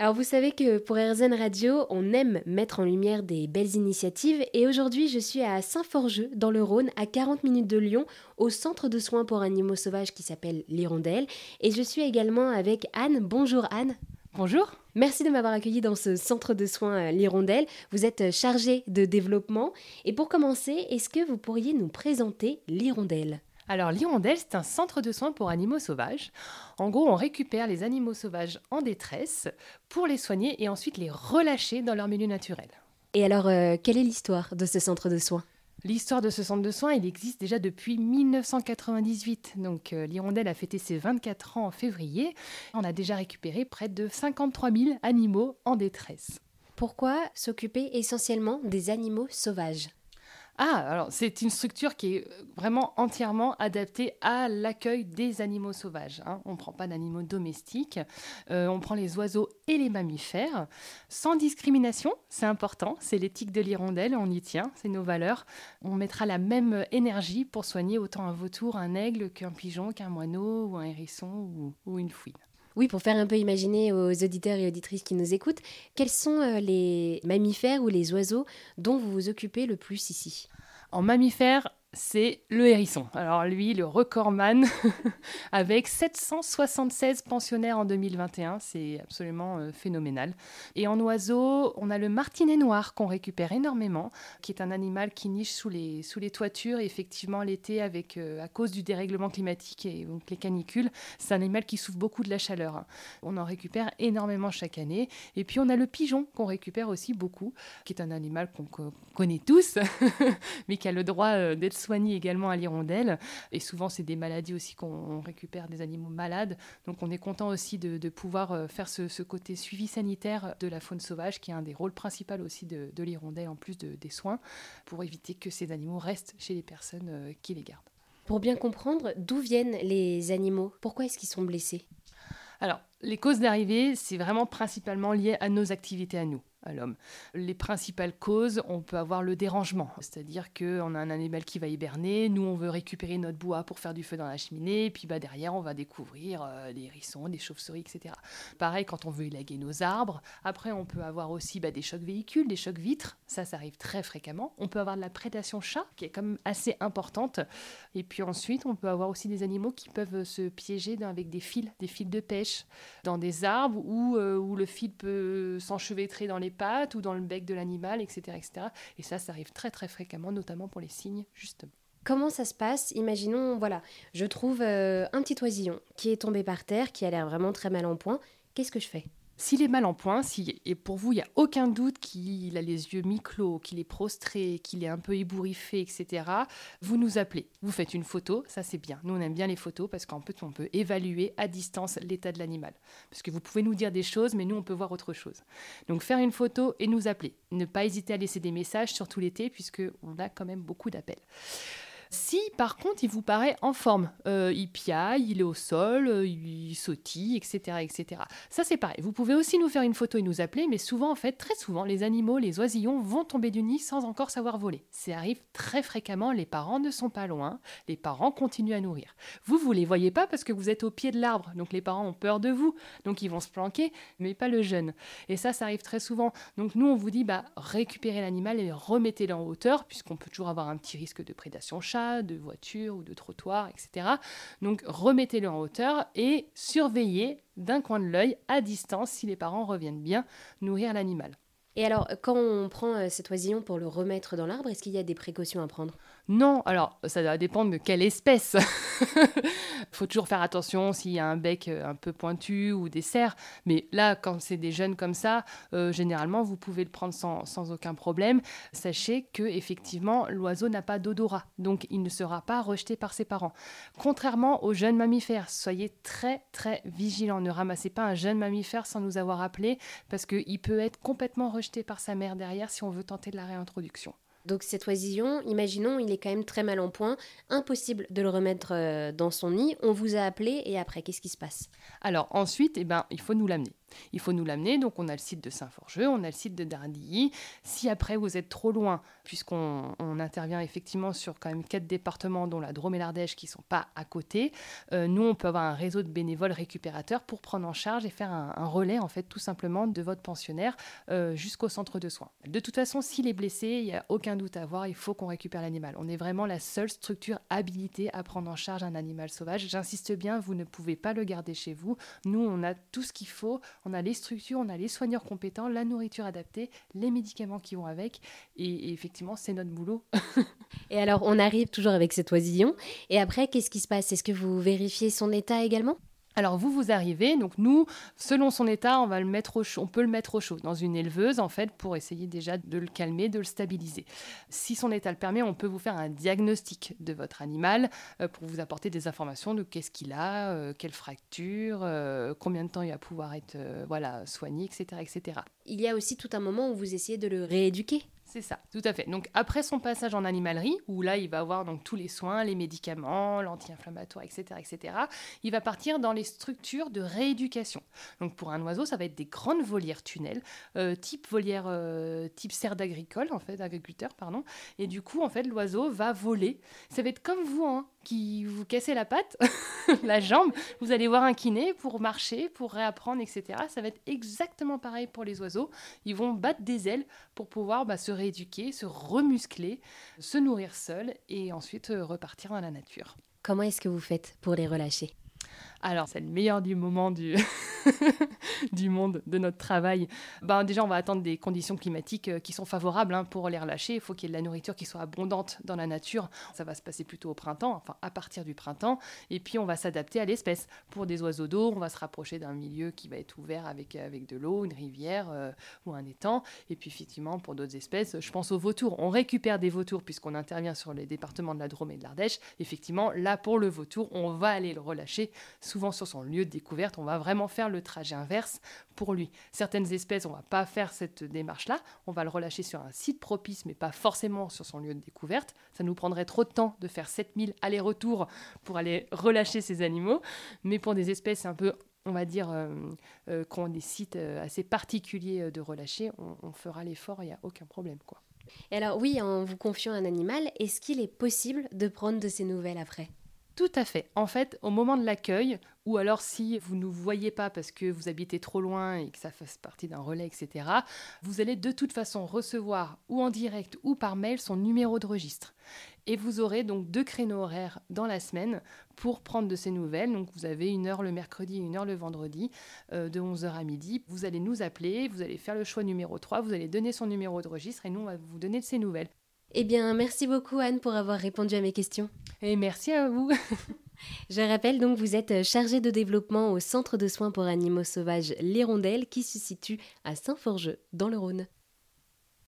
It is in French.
Alors vous savez que pour RZN Radio, on aime mettre en lumière des belles initiatives et aujourd'hui je suis à Saint-Forgeux dans le Rhône, à 40 minutes de Lyon, au centre de soins pour animaux sauvages qui s'appelle l'Hirondelle et je suis également avec Anne. Bonjour Anne. Bonjour. Merci de m'avoir accueilli dans ce centre de soins euh, L'Hirondelle. Vous êtes euh, chargée de développement. Et pour commencer, est-ce que vous pourriez nous présenter l'Hirondelle? Alors l'Hirondelle, c'est un centre de soins pour animaux sauvages. En gros, on récupère les animaux sauvages en détresse pour les soigner et ensuite les relâcher dans leur milieu naturel. Et alors, euh, quelle est l'histoire de ce centre de soins? L'histoire de ce centre de soins, il existe déjà depuis 1998. Donc euh, l'Hirondelle a fêté ses 24 ans en février. On a déjà récupéré près de 53 000 animaux en détresse. Pourquoi s'occuper essentiellement des animaux sauvages? Ah, alors c'est une structure qui est vraiment entièrement adaptée à l'accueil des animaux sauvages. Hein. On ne prend pas d'animaux domestiques, euh, on prend les oiseaux et les mammifères, sans discrimination, c'est important, c'est l'éthique de l'hirondelle, on y tient, c'est nos valeurs. On mettra la même énergie pour soigner autant un vautour, un aigle qu'un pigeon, qu'un moineau ou un hérisson ou une fouine. Oui, pour faire un peu imaginer aux auditeurs et auditrices qui nous écoutent, quels sont euh, les mammifères ou les oiseaux dont vous vous occupez le plus ici? En mammifères, c'est le hérisson. Alors lui, le recordman, avec 776 pensionnaires en 2021, c'est absolument euh, phénoménal. Et en oiseau, on a le martinet noir qu'on récupère énormément, qui est un animal qui niche sous les, sous les toitures. Et effectivement, l'été, avec euh, à cause du dérèglement climatique et donc les canicules, c'est un animal qui souffre beaucoup de la chaleur. On en récupère énormément chaque année. Et puis on a le pigeon qu'on récupère aussi beaucoup, qui est un animal qu'on connaît tous, mais qui a le droit euh, d'être soigne également à l'hirondelle. Et souvent, c'est des maladies aussi qu'on récupère des animaux malades. Donc, on est content aussi de, pouvoir euh, faire ce, côté suivi sanitaire de la faune sauvage, qui est un des rôles principaux aussi de, l'hirondelle, en plus des soins, pour éviter que ces animaux restent chez les personnes euh, qui les gardent. Pour bien comprendre, d'où viennent les animaux? Pourquoi est-ce qu'ils sont blessés? Alors, les causes d'arrivée, c'est vraiment principalement lié à nos activités à nous à l'homme. Les principales causes, on peut avoir le dérangement, c'est-à-dire qu'on a un animal qui va hiberner, nous on veut récupérer notre bois pour faire du feu dans la cheminée, et puis bah, derrière on va découvrir euh, des hérissons, des chauves-souris, etc. Pareil quand on veut élaguer nos arbres, après on peut avoir aussi bah, des chocs véhicules, des chocs vitres, ça ça arrive très fréquemment. On peut avoir de la prédation chat, qui est quand même assez importante, et puis ensuite on peut avoir aussi des animaux qui peuvent se piéger avec des fils, des fils de pêche, dans des arbres où, euh, où le fil peut s'enchevêtrer dans les pattes ou dans le bec de l'animal, etc.. Et ça, ça arrive très très fréquemment, notamment pour les cygnes, justement. Comment ça se passe? Imaginons, voilà, je trouve euh, un petit oisillon qui est tombé par terre, qui a l'air vraiment très mal en point. Qu'est-ce que je fais? S'il est mal en point, si, et pour vous, il n'y a aucun doute qu'il a les yeux mi-clos, qu'il est prostré, qu'il est un peu ébouriffé, etc., vous nous appelez. Vous faites une photo, ça c'est bien. Nous, on aime bien les photos parce qu'en fait, on peut évaluer à distance l'état de l'animal. Parce que vous pouvez nous dire des choses, mais nous, on peut voir autre chose. Donc, faire une photo et nous appeler. Ne pas hésiter à laisser des messages, surtout l'été, puisqu'on a quand même beaucoup d'appels. Si par contre il vous paraît en forme, euh, il piaille, il est au sol, euh, il sautille, etc., etc. Ça c'est pareil. Vous pouvez aussi nous faire une photo et nous appeler, mais souvent en fait, très souvent, les animaux, les oisillons vont tomber du nid sans encore savoir voler. Ça arrive très fréquemment. Les parents ne sont pas loin. Les parents continuent à nourrir. Vous vous les voyez pas parce que vous êtes au pied de l'arbre, donc les parents ont peur de vous, donc ils vont se planquer, mais pas le jeune. Et ça, ça arrive très souvent. Donc nous, on vous dit, bah récupérez l'animal et remettez-le en hauteur, puisqu'on peut toujours avoir un petit risque de prédation chat de voiture ou de trottoir, etc. Donc remettez-le en hauteur et surveillez d'un coin de l'œil, à distance, si les parents reviennent bien, nourrir l'animal. Et alors, quand on prend euh, cet oisillon pour le remettre dans l'arbre, est-ce qu'il y a des précautions à prendre? Non, alors ça va dépendre de quelle espèce. Il faut toujours faire attention s'il y a un bec euh, un peu pointu ou des cerfs. Mais là, quand c'est des jeunes comme ça, euh, généralement, vous pouvez le prendre sans, sans, aucun problème. Sachez que effectivement, l'oiseau n'a pas d'odorat, donc il ne sera pas rejeté par ses parents. Contrairement aux jeunes mammifères, soyez très très vigilants. Ne ramassez pas un jeune mammifère sans nous avoir appelé, parce qu'il peut être complètement rejeté par sa mère derrière si on veut tenter de la réintroduction. Donc cet oisillon, imaginons, il est quand même très mal en point, impossible de le remettre euh, dans son nid. On vous a appelé et après, qu'est-ce qui se passe? Alors ensuite, eh ben, il faut nous l'amener. Il faut nous l'amener, donc on a le site de Saint-Forgeux, on a le site de Dardilly. Si après vous êtes trop loin, puisqu'on intervient effectivement sur quand même quatre départements, dont la Drôme et l'Ardèche, qui ne sont pas à côté, euh, nous on peut avoir un réseau de bénévoles récupérateurs pour prendre en charge et faire un, relais en fait tout simplement de votre pensionnaire euh, jusqu'au centre de soins. De toute façon, s'il est blessé, il n'y a aucun doute à avoir, il faut qu'on récupère l'animal. On est vraiment la seule structure habilitée à prendre en charge un animal sauvage. J'insiste bien, vous ne pouvez pas le garder chez vous. Nous, on a tout ce qu'il faut on a les structures, on a les soigneurs compétents, la nourriture adaptée, les médicaments qui vont avec. Et, effectivement, c'est notre boulot. et alors, on arrive toujours avec cet oisillon. Et après, qu'est-ce qui se passe? Est-ce que vous vérifiez son état également? Alors vous, vous arrivez, donc nous, selon son état, on va le mettre au chaud, on peut le mettre au chaud dans une éleveuse en fait pour essayer déjà de le calmer, de le stabiliser. Si son état le permet, on peut vous faire un diagnostic de votre animal euh, pour vous apporter des informations de qu'est-ce qu'il a, euh, quelle fracture, euh, combien de temps il va pouvoir être voilà soigné, etc., etc. Il y a aussi tout un moment où vous essayez de le rééduquer. C'est ça, tout à fait. Donc après son passage en animalerie, où là il va avoir donc tous les soins, les médicaments, l'anti-inflammatoire, etc., etc., il va partir dans les structures de rééducation. Donc pour un oiseau, ça va être des grandes volières tunnels, euh, type volière, euh, type serre d'agricole en fait, agriculteur, pardon. Et du coup, en fait, l'oiseau va voler. Ça va être comme vous, hein, qui vous cassez la patte, la jambe, vous allez voir un kiné pour marcher, pour réapprendre, etc. Ça va être exactement pareil pour les oiseaux. Ils vont battre des ailes pour pouvoir bah, se rééduquer, se remuscler, se nourrir seuls et ensuite euh, repartir dans la nature. Comment est-ce que vous faites pour les relâcher? Alors, c'est le meilleur du moment du, du monde de notre travail. Ben, déjà, on va attendre des conditions climatiques euh, qui sont favorables hein, pour les relâcher. Il faut qu'il y ait de la nourriture qui soit abondante dans la nature. Ça va se passer plutôt au printemps, enfin à partir du printemps. Et puis, on va s'adapter à l'espèce. Pour des oiseaux d'eau, on va se rapprocher d'un milieu qui va être ouvert avec, avec de l'eau, une rivière euh, ou un étang. Et puis, effectivement, pour d'autres espèces, je pense aux vautours. On récupère des vautours puisqu'on intervient sur les départements de la Drôme et de l'Ardèche. Effectivement, là, pour le vautour, on va aller le relâcher souvent sur son lieu de découverte, on va vraiment faire le trajet inverse pour lui. Certaines espèces, on va pas faire cette démarche-là, on va le relâcher sur un site propice, mais pas forcément sur son lieu de découverte. Ça nous prendrait trop de temps de faire 7000 allers-retours pour aller relâcher ces animaux. Mais pour des espèces un peu on va dire, euh, euh, qui ont des sites euh, assez particuliers de relâcher, on, fera l'effort, il n'y a aucun problème. quoi. Et alors oui, en vous confiant un animal, est-ce qu'il est possible de prendre de ces nouvelles après? Tout à fait. En fait, au moment de l'accueil, ou alors si vous ne voyez pas parce que vous habitez trop loin et que ça fasse partie d'un relais, etc., vous allez de toute façon recevoir ou en direct ou par mail son numéro de registre. Et vous aurez donc deux créneaux horaires dans la semaine pour prendre de ces nouvelles. Donc vous avez une heure le mercredi et une heure le vendredi euh, de 11h à midi. Vous allez nous appeler, vous allez faire le choix numéro 3, vous allez donner son numéro de registre et nous on va vous donner de ces nouvelles. Eh bien, merci beaucoup Anne pour avoir répondu à mes questions. Et merci à vous. Je rappelle donc, vous êtes chargée de développement au Centre de soins pour animaux sauvages L'Hirondelle qui se situe à Saint-Forgeux, dans le Rhône.